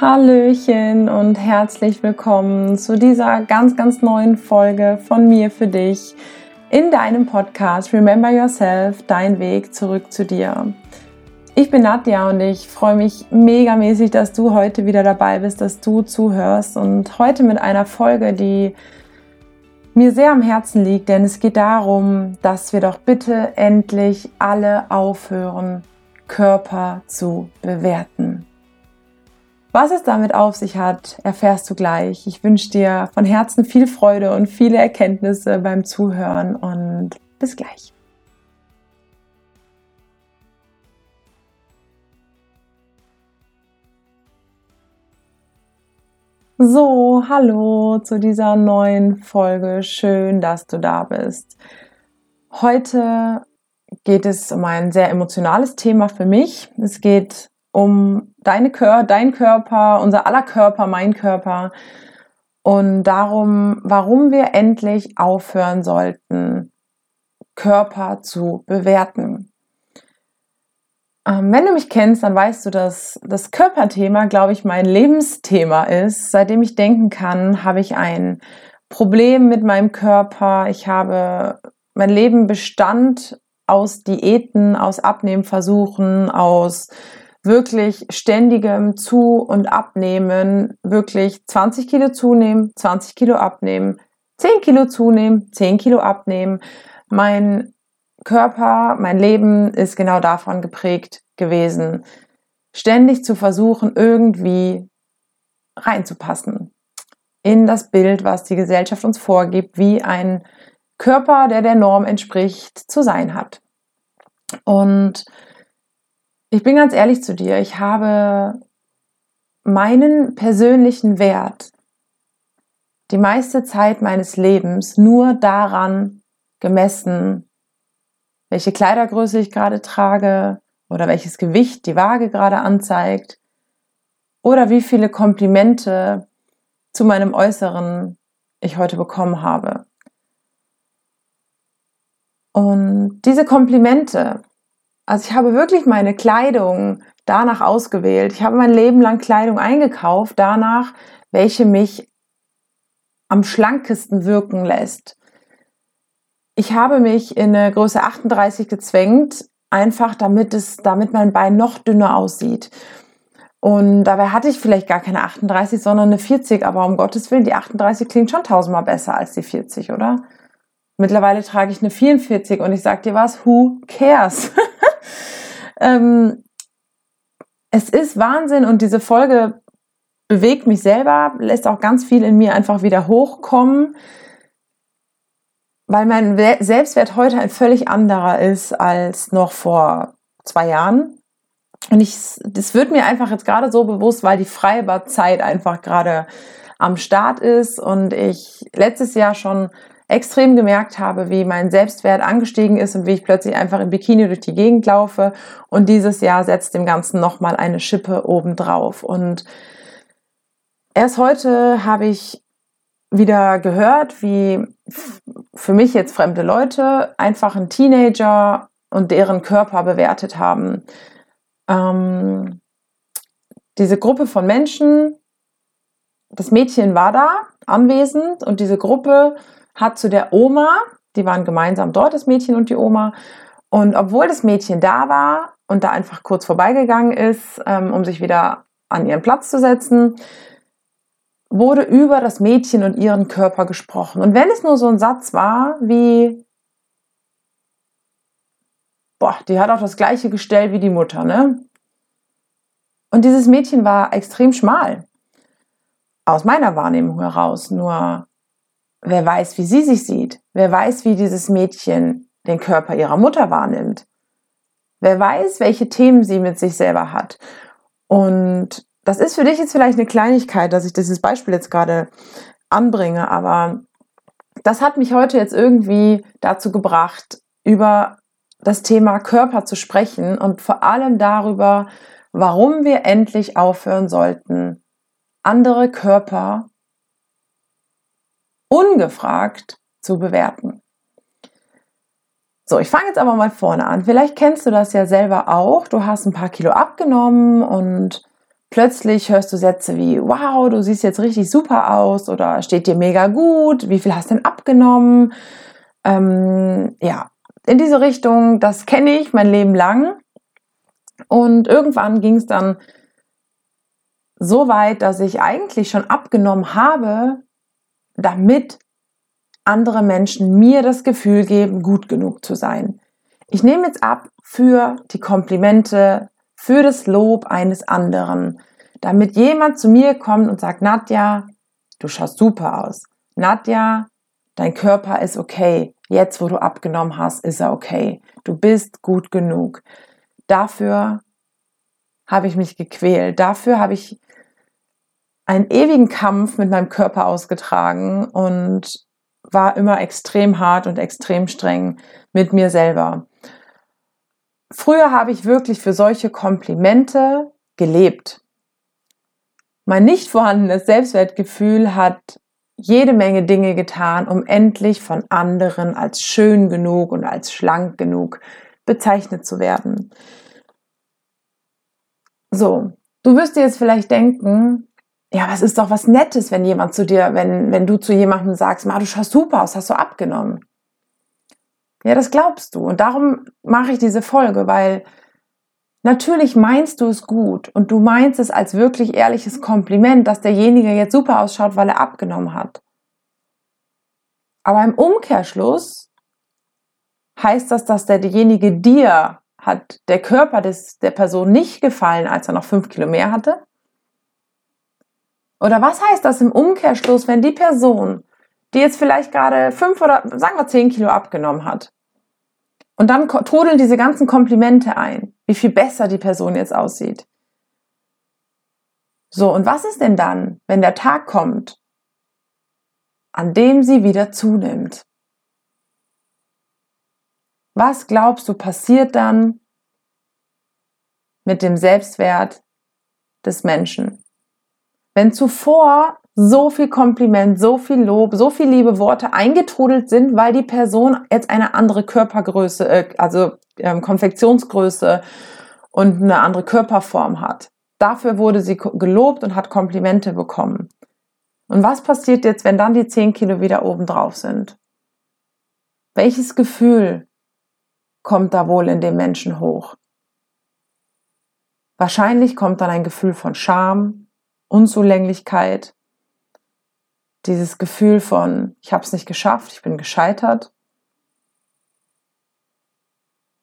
Hallöchen und herzlich willkommen zu dieser ganz, ganz neuen Folge von mir für dich in deinem Podcast Remember Yourself, dein Weg zurück zu dir. Ich bin Nadja und ich freue mich megamäßig, dass du heute wieder dabei bist, dass du zuhörst und heute mit einer Folge, die mir sehr am Herzen liegt, denn es geht darum, dass wir doch bitte endlich alle aufhören, Körper zu bewerten. Was es damit auf sich hat, erfährst du gleich. Ich wünsche dir von Herzen viel Freude und viele Erkenntnisse beim Zuhören und bis gleich. So, hallo zu dieser neuen Folge. Schön, dass du da bist. Heute geht es um ein sehr emotionales Thema für mich. Es geht um deine Kör dein Körper, unser aller Körper, mein Körper und darum, warum wir endlich aufhören sollten, Körper zu bewerten. Ähm, wenn du mich kennst, dann weißt du, dass das Körperthema, glaube ich, mein Lebensthema ist. Seitdem ich denken kann, habe ich ein Problem mit meinem Körper. Ich habe mein Leben bestand aus Diäten, aus Abnehmversuchen, aus wirklich ständigem Zu- und Abnehmen, wirklich 20 Kilo zunehmen, 20 Kilo abnehmen, 10 Kilo zunehmen, 10 Kilo abnehmen. Mein Körper, mein Leben ist genau davon geprägt gewesen, ständig zu versuchen, irgendwie reinzupassen in das Bild, was die Gesellschaft uns vorgibt, wie ein Körper, der der Norm entspricht, zu sein hat. Und ich bin ganz ehrlich zu dir, ich habe meinen persönlichen Wert die meiste Zeit meines Lebens nur daran gemessen, welche Kleidergröße ich gerade trage oder welches Gewicht die Waage gerade anzeigt oder wie viele Komplimente zu meinem Äußeren ich heute bekommen habe. Und diese Komplimente, also ich habe wirklich meine Kleidung danach ausgewählt. Ich habe mein Leben lang Kleidung eingekauft, danach, welche mich am schlankesten wirken lässt. Ich habe mich in eine Größe 38 gezwängt, einfach damit es, damit mein Bein noch dünner aussieht. Und dabei hatte ich vielleicht gar keine 38, sondern eine 40, aber um Gottes Willen, die 38 klingt schon tausendmal besser als die 40, oder? Mittlerweile trage ich eine 44 und ich sag dir was, who cares? ähm, es ist Wahnsinn und diese Folge bewegt mich selber, lässt auch ganz viel in mir einfach wieder hochkommen, weil mein Selbstwert heute ein völlig anderer ist als noch vor zwei Jahren. Und ich, das wird mir einfach jetzt gerade so bewusst, weil die Freibadzeit einfach gerade am Start ist und ich letztes Jahr schon extrem gemerkt habe, wie mein Selbstwert angestiegen ist und wie ich plötzlich einfach im Bikini durch die Gegend laufe. Und dieses Jahr setzt dem Ganzen nochmal eine Schippe obendrauf. Und erst heute habe ich wieder gehört, wie für mich jetzt fremde Leute einfach einen Teenager und deren Körper bewertet haben. Ähm, diese Gruppe von Menschen, das Mädchen war da anwesend und diese Gruppe hat zu der Oma, die waren gemeinsam dort, das Mädchen und die Oma. Und obwohl das Mädchen da war und da einfach kurz vorbeigegangen ist, ähm, um sich wieder an ihren Platz zu setzen, wurde über das Mädchen und ihren Körper gesprochen. Und wenn es nur so ein Satz war wie, boah, die hat auch das gleiche Gestell wie die Mutter, ne? Und dieses Mädchen war extrem schmal. Aus meiner Wahrnehmung heraus. Nur Wer weiß, wie sie sich sieht? Wer weiß, wie dieses Mädchen den Körper ihrer Mutter wahrnimmt? Wer weiß, welche Themen sie mit sich selber hat? Und das ist für dich jetzt vielleicht eine Kleinigkeit, dass ich dieses Beispiel jetzt gerade anbringe, aber das hat mich heute jetzt irgendwie dazu gebracht, über das Thema Körper zu sprechen und vor allem darüber, warum wir endlich aufhören sollten, andere Körper ungefragt zu bewerten. So, ich fange jetzt aber mal vorne an. Vielleicht kennst du das ja selber auch. Du hast ein paar Kilo abgenommen und plötzlich hörst du Sätze wie, wow, du siehst jetzt richtig super aus oder steht dir mega gut, wie viel hast denn abgenommen? Ähm, ja, in diese Richtung, das kenne ich mein Leben lang. Und irgendwann ging es dann so weit, dass ich eigentlich schon abgenommen habe, damit andere Menschen mir das Gefühl geben, gut genug zu sein. Ich nehme jetzt ab für die Komplimente, für das Lob eines anderen, damit jemand zu mir kommt und sagt, Nadja, du schaust super aus. Nadja, dein Körper ist okay. Jetzt, wo du abgenommen hast, ist er okay. Du bist gut genug. Dafür habe ich mich gequält. Dafür habe ich einen ewigen Kampf mit meinem Körper ausgetragen und war immer extrem hart und extrem streng mit mir selber. Früher habe ich wirklich für solche Komplimente gelebt. Mein nicht vorhandenes Selbstwertgefühl hat jede Menge Dinge getan, um endlich von anderen als schön genug und als schlank genug bezeichnet zu werden. So, du wirst dir jetzt vielleicht denken, ja, was ist doch was Nettes, wenn jemand zu dir, wenn, wenn du zu jemandem sagst, Ma, du schaust super aus, hast du abgenommen. Ja, das glaubst du. Und darum mache ich diese Folge, weil natürlich meinst du es gut und du meinst es als wirklich ehrliches Kompliment, dass derjenige jetzt super ausschaut, weil er abgenommen hat. Aber im Umkehrschluss heißt das, dass derjenige dir hat der Körper des, der Person nicht gefallen, als er noch fünf Kilo mehr hatte? Oder was heißt das im Umkehrschluss, wenn die Person, die jetzt vielleicht gerade fünf oder sagen wir zehn Kilo abgenommen hat, und dann trudeln diese ganzen Komplimente ein, wie viel besser die Person jetzt aussieht. So, und was ist denn dann, wenn der Tag kommt, an dem sie wieder zunimmt? Was glaubst du passiert dann mit dem Selbstwert des Menschen? Wenn zuvor so viel Kompliment, so viel Lob, so viel liebe Worte eingetrudelt sind, weil die Person jetzt eine andere Körpergröße, äh, also ähm, Konfektionsgröße und eine andere Körperform hat. Dafür wurde sie gelobt und hat Komplimente bekommen. Und was passiert jetzt, wenn dann die 10 Kilo wieder oben drauf sind? Welches Gefühl kommt da wohl in dem Menschen hoch? Wahrscheinlich kommt dann ein Gefühl von Scham, Unzulänglichkeit, dieses Gefühl von, ich habe es nicht geschafft, ich bin gescheitert,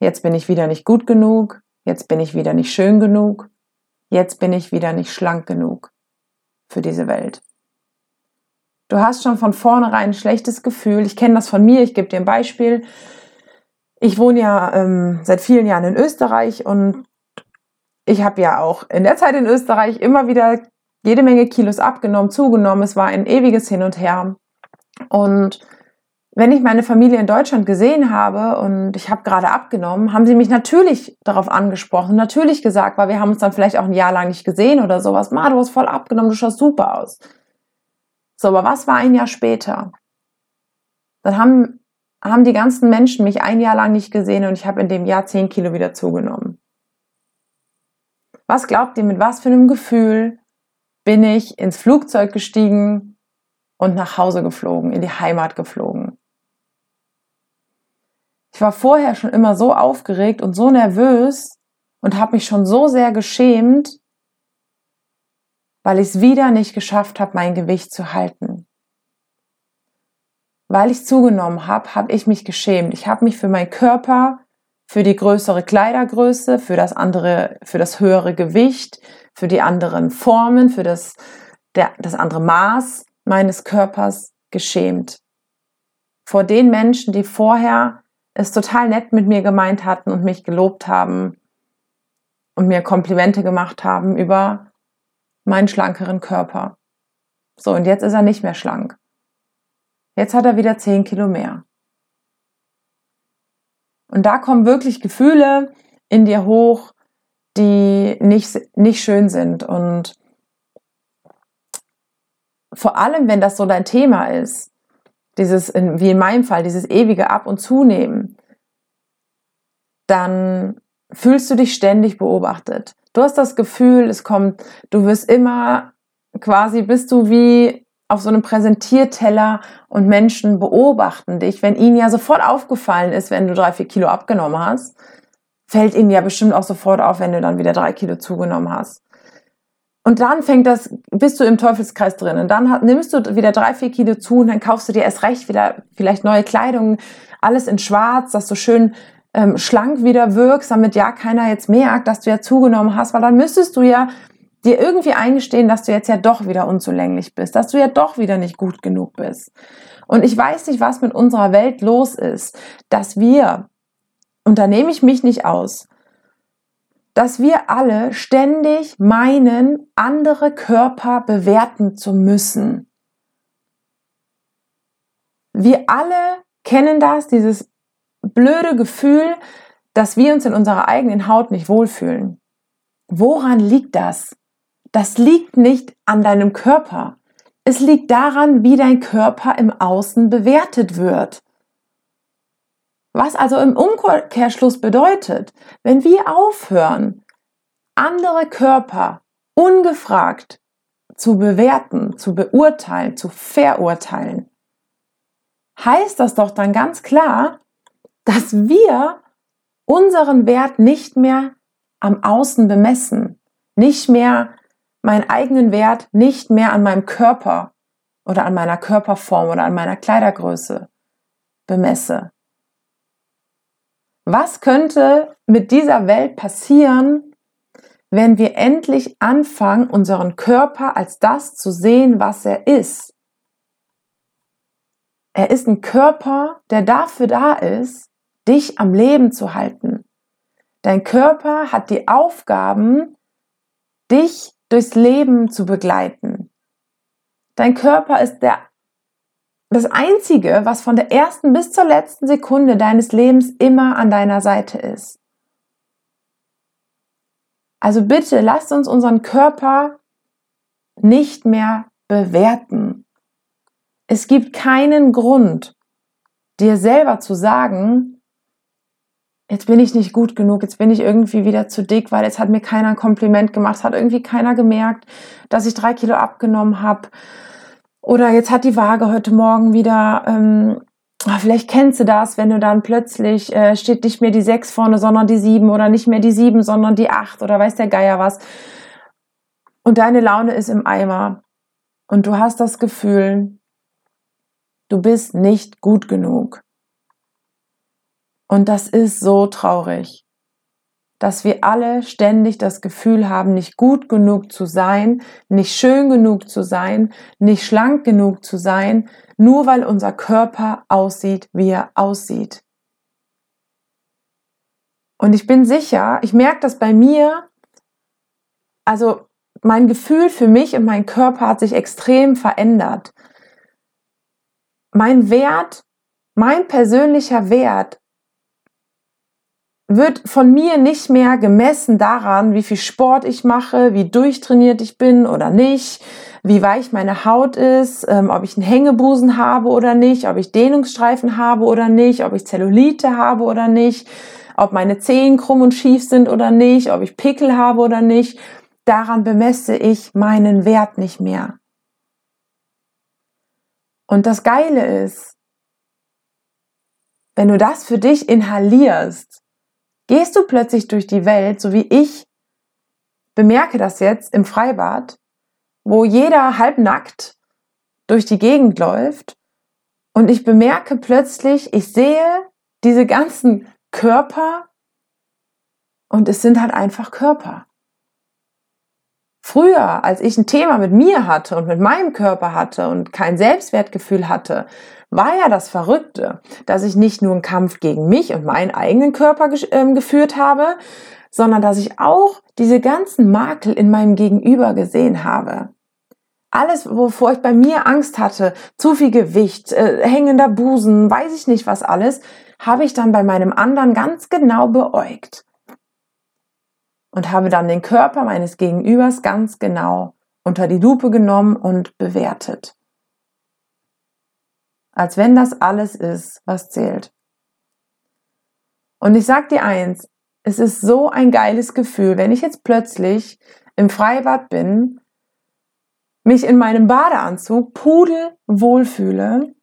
jetzt bin ich wieder nicht gut genug, jetzt bin ich wieder nicht schön genug, jetzt bin ich wieder nicht schlank genug für diese Welt. Du hast schon von vornherein ein schlechtes Gefühl. Ich kenne das von mir, ich gebe dir ein Beispiel. Ich wohne ja ähm, seit vielen Jahren in Österreich und ich habe ja auch in der Zeit in Österreich immer wieder jede Menge Kilos abgenommen, zugenommen. Es war ein ewiges Hin und Her. Und wenn ich meine Familie in Deutschland gesehen habe und ich habe gerade abgenommen, haben sie mich natürlich darauf angesprochen, natürlich gesagt, weil wir haben uns dann vielleicht auch ein Jahr lang nicht gesehen oder sowas. Ma, du hast voll abgenommen, du schaust super aus. So, aber was war ein Jahr später? Dann haben, haben die ganzen Menschen mich ein Jahr lang nicht gesehen und ich habe in dem Jahr zehn Kilo wieder zugenommen. Was glaubt ihr, mit was für einem Gefühl bin ich ins Flugzeug gestiegen und nach Hause geflogen, in die Heimat geflogen. Ich war vorher schon immer so aufgeregt und so nervös und habe mich schon so sehr geschämt, weil ich es wieder nicht geschafft habe, mein Gewicht zu halten. Weil ich zugenommen habe, habe ich mich geschämt. Ich habe mich für meinen Körper, für die größere Kleidergröße, für das andere, für das höhere Gewicht, für die anderen Formen, für das, der, das andere Maß meines Körpers geschämt. Vor den Menschen, die vorher es total nett mit mir gemeint hatten und mich gelobt haben und mir Komplimente gemacht haben über meinen schlankeren Körper. So, und jetzt ist er nicht mehr schlank. Jetzt hat er wieder 10 Kilo mehr. Und da kommen wirklich Gefühle in dir hoch, die nicht, nicht schön sind. Und vor allem, wenn das so dein Thema ist, dieses, wie in meinem Fall, dieses ewige Ab- und Zunehmen, dann fühlst du dich ständig beobachtet. Du hast das Gefühl, es kommt, du wirst immer quasi, bist du wie auf so einem Präsentierteller und Menschen beobachten dich, wenn ihnen ja sofort aufgefallen ist, wenn du drei, vier Kilo abgenommen hast, fällt ihnen ja bestimmt auch sofort auf, wenn du dann wieder drei Kilo zugenommen hast. Und dann fängt das, bist du im Teufelskreis drin. Und dann nimmst du wieder drei, vier Kilo zu und dann kaufst du dir erst recht wieder vielleicht neue Kleidung, alles in schwarz, dass du schön ähm, schlank wieder wirkst, damit ja keiner jetzt merkt, dass du ja zugenommen hast, weil dann müsstest du ja dir irgendwie eingestehen, dass du jetzt ja doch wieder unzulänglich bist, dass du ja doch wieder nicht gut genug bist. Und ich weiß nicht, was mit unserer Welt los ist, dass wir, und da nehme ich mich nicht aus, dass wir alle ständig meinen, andere Körper bewerten zu müssen. Wir alle kennen das, dieses blöde Gefühl, dass wir uns in unserer eigenen Haut nicht wohlfühlen. Woran liegt das? Das liegt nicht an deinem Körper. Es liegt daran, wie dein Körper im Außen bewertet wird. Was also im Umkehrschluss bedeutet, wenn wir aufhören, andere Körper ungefragt zu bewerten, zu beurteilen, zu verurteilen, heißt das doch dann ganz klar, dass wir unseren Wert nicht mehr am Außen bemessen, nicht mehr meinen eigenen Wert nicht mehr an meinem Körper oder an meiner Körperform oder an meiner Kleidergröße bemesse. Was könnte mit dieser Welt passieren, wenn wir endlich anfangen, unseren Körper als das zu sehen, was er ist? Er ist ein Körper, der dafür da ist, dich am Leben zu halten. Dein Körper hat die Aufgaben, dich durchs Leben zu begleiten. Dein Körper ist der das Einzige, was von der ersten bis zur letzten Sekunde deines Lebens immer an deiner Seite ist. Also bitte lasst uns unseren Körper nicht mehr bewerten. Es gibt keinen Grund, dir selber zu sagen, jetzt bin ich nicht gut genug, jetzt bin ich irgendwie wieder zu dick, weil jetzt hat mir keiner ein Kompliment gemacht, es hat irgendwie keiner gemerkt, dass ich drei Kilo abgenommen habe oder jetzt hat die Waage heute Morgen wieder, ähm, ah, vielleicht kennst du das, wenn du dann plötzlich äh, steht nicht mehr die 6 vorne, sondern die 7 oder nicht mehr die 7, sondern die 8 oder weiß der Geier was. Und deine Laune ist im Eimer. Und du hast das Gefühl, du bist nicht gut genug. Und das ist so traurig dass wir alle ständig das Gefühl haben, nicht gut genug zu sein, nicht schön genug zu sein, nicht schlank genug zu sein, nur weil unser Körper aussieht, wie er aussieht. Und ich bin sicher, ich merke das bei mir, also mein Gefühl für mich und mein Körper hat sich extrem verändert. Mein Wert, mein persönlicher Wert wird von mir nicht mehr gemessen daran, wie viel Sport ich mache, wie durchtrainiert ich bin oder nicht, wie weich meine Haut ist, ähm, ob ich einen Hängebusen habe oder nicht, ob ich Dehnungsstreifen habe oder nicht, ob ich Zellulite habe oder nicht, ob meine Zehen krumm und schief sind oder nicht, ob ich Pickel habe oder nicht. Daran bemesse ich meinen Wert nicht mehr. Und das Geile ist, wenn du das für dich inhalierst, gehst du plötzlich durch die Welt, so wie ich bemerke das jetzt im Freibad, wo jeder halbnackt durch die Gegend läuft und ich bemerke plötzlich, ich sehe diese ganzen Körper und es sind halt einfach Körper. Früher, als ich ein Thema mit mir hatte und mit meinem Körper hatte und kein Selbstwertgefühl hatte, war ja das Verrückte, dass ich nicht nur einen Kampf gegen mich und meinen eigenen Körper äh, geführt habe, sondern dass ich auch diese ganzen Makel in meinem Gegenüber gesehen habe. Alles, wovor ich bei mir Angst hatte, zu viel Gewicht, äh, hängender Busen, weiß ich nicht was alles, habe ich dann bei meinem anderen ganz genau beäugt. Und habe dann den Körper meines Gegenübers ganz genau unter die Lupe genommen und bewertet als wenn das alles ist, was zählt. Und ich sag dir eins, es ist so ein geiles Gefühl, wenn ich jetzt plötzlich im Freibad bin, mich in meinem Badeanzug pudelwohl fühle,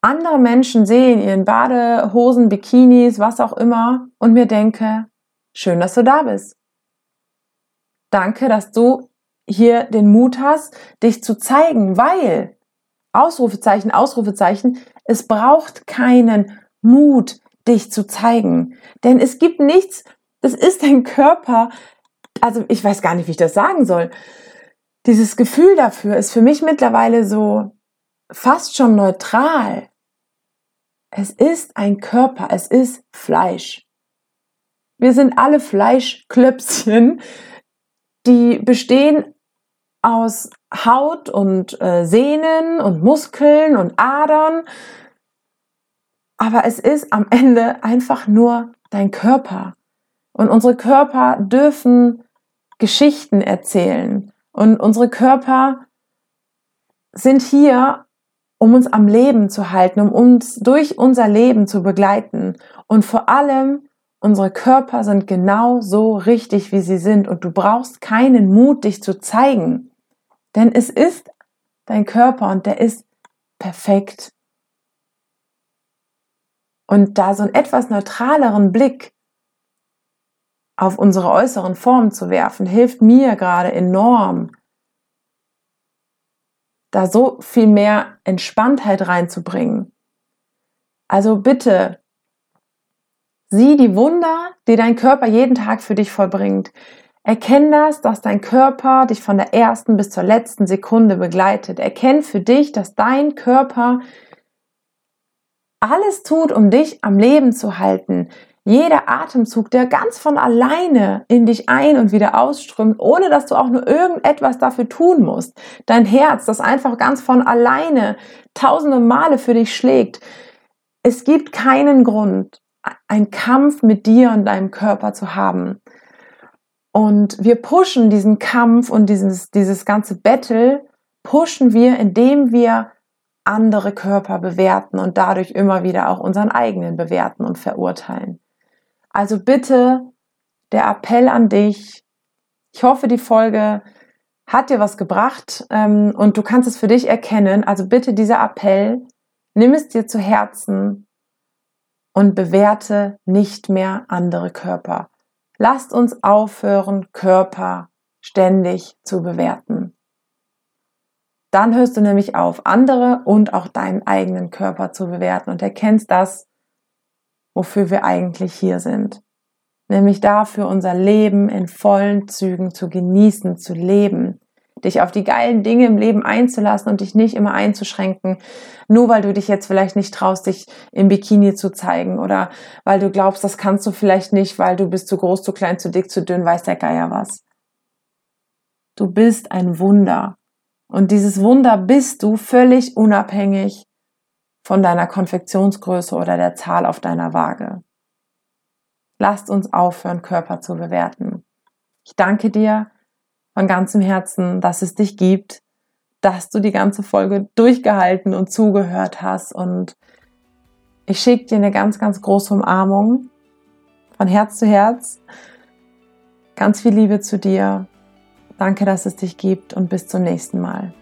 andere Menschen sehen ihren Badehosen, Bikinis, was auch immer und mir denke, schön, dass du da bist. Danke, dass du hier den Mut hast, dich zu zeigen, weil Ausrufezeichen, Ausrufezeichen, es braucht keinen Mut, dich zu zeigen. Denn es gibt nichts, das ist dein Körper. Also ich weiß gar nicht, wie ich das sagen soll. Dieses Gefühl dafür ist für mich mittlerweile so fast schon neutral. Es ist ein Körper, es ist Fleisch. Wir sind alle Fleischklöpschen, die bestehen aus Haut und äh, Sehnen und Muskeln und Adern. Aber es ist am Ende einfach nur dein Körper. Und unsere Körper dürfen Geschichten erzählen. Und unsere Körper sind hier, um uns am Leben zu halten, um uns durch unser Leben zu begleiten. Und vor allem, unsere Körper sind genau so richtig, wie sie sind. Und du brauchst keinen Mut, dich zu zeigen. Denn es ist dein Körper und der ist perfekt. Und da so einen etwas neutraleren Blick auf unsere äußeren Formen zu werfen, hilft mir gerade enorm, da so viel mehr Entspanntheit reinzubringen. Also bitte, sieh die Wunder, die dein Körper jeden Tag für dich vollbringt. Erkenn das, dass dein Körper dich von der ersten bis zur letzten Sekunde begleitet. Erkenn für dich, dass dein Körper alles tut, um dich am Leben zu halten. Jeder Atemzug, der ganz von alleine in dich ein und wieder ausströmt, ohne dass du auch nur irgendetwas dafür tun musst. Dein Herz, das einfach ganz von alleine tausende Male für dich schlägt. Es gibt keinen Grund, einen Kampf mit dir und deinem Körper zu haben. Und wir pushen diesen Kampf und dieses, dieses ganze Battle, pushen wir, indem wir andere Körper bewerten und dadurch immer wieder auch unseren eigenen bewerten und verurteilen. Also bitte der Appell an dich. Ich hoffe, die Folge hat dir was gebracht ähm, und du kannst es für dich erkennen. Also bitte dieser Appell, nimm es dir zu Herzen und bewerte nicht mehr andere Körper. Lasst uns aufhören, Körper ständig zu bewerten. Dann hörst du nämlich auf, andere und auch deinen eigenen Körper zu bewerten und erkennst das, wofür wir eigentlich hier sind. Nämlich dafür, unser Leben in vollen Zügen zu genießen, zu leben, dich auf die geilen Dinge im Leben einzulassen und dich nicht immer einzuschränken, nur weil du dich jetzt vielleicht nicht traust, dich im Bikini zu zeigen oder weil du glaubst, das kannst du vielleicht nicht, weil du bist zu groß, zu klein, zu dick, zu dünn, weiß der Geier was. Du bist ein Wunder. Und dieses Wunder bist du völlig unabhängig von deiner Konfektionsgröße oder der Zahl auf deiner Waage. Lasst uns aufhören, Körper zu bewerten. Ich danke dir von ganzem Herzen, dass es dich gibt, dass du die ganze Folge durchgehalten und zugehört hast. Und ich schicke dir eine ganz, ganz große Umarmung von Herz zu Herz. Ganz viel Liebe zu dir Danke, dass es dich gibt und bis zum nächsten Mal.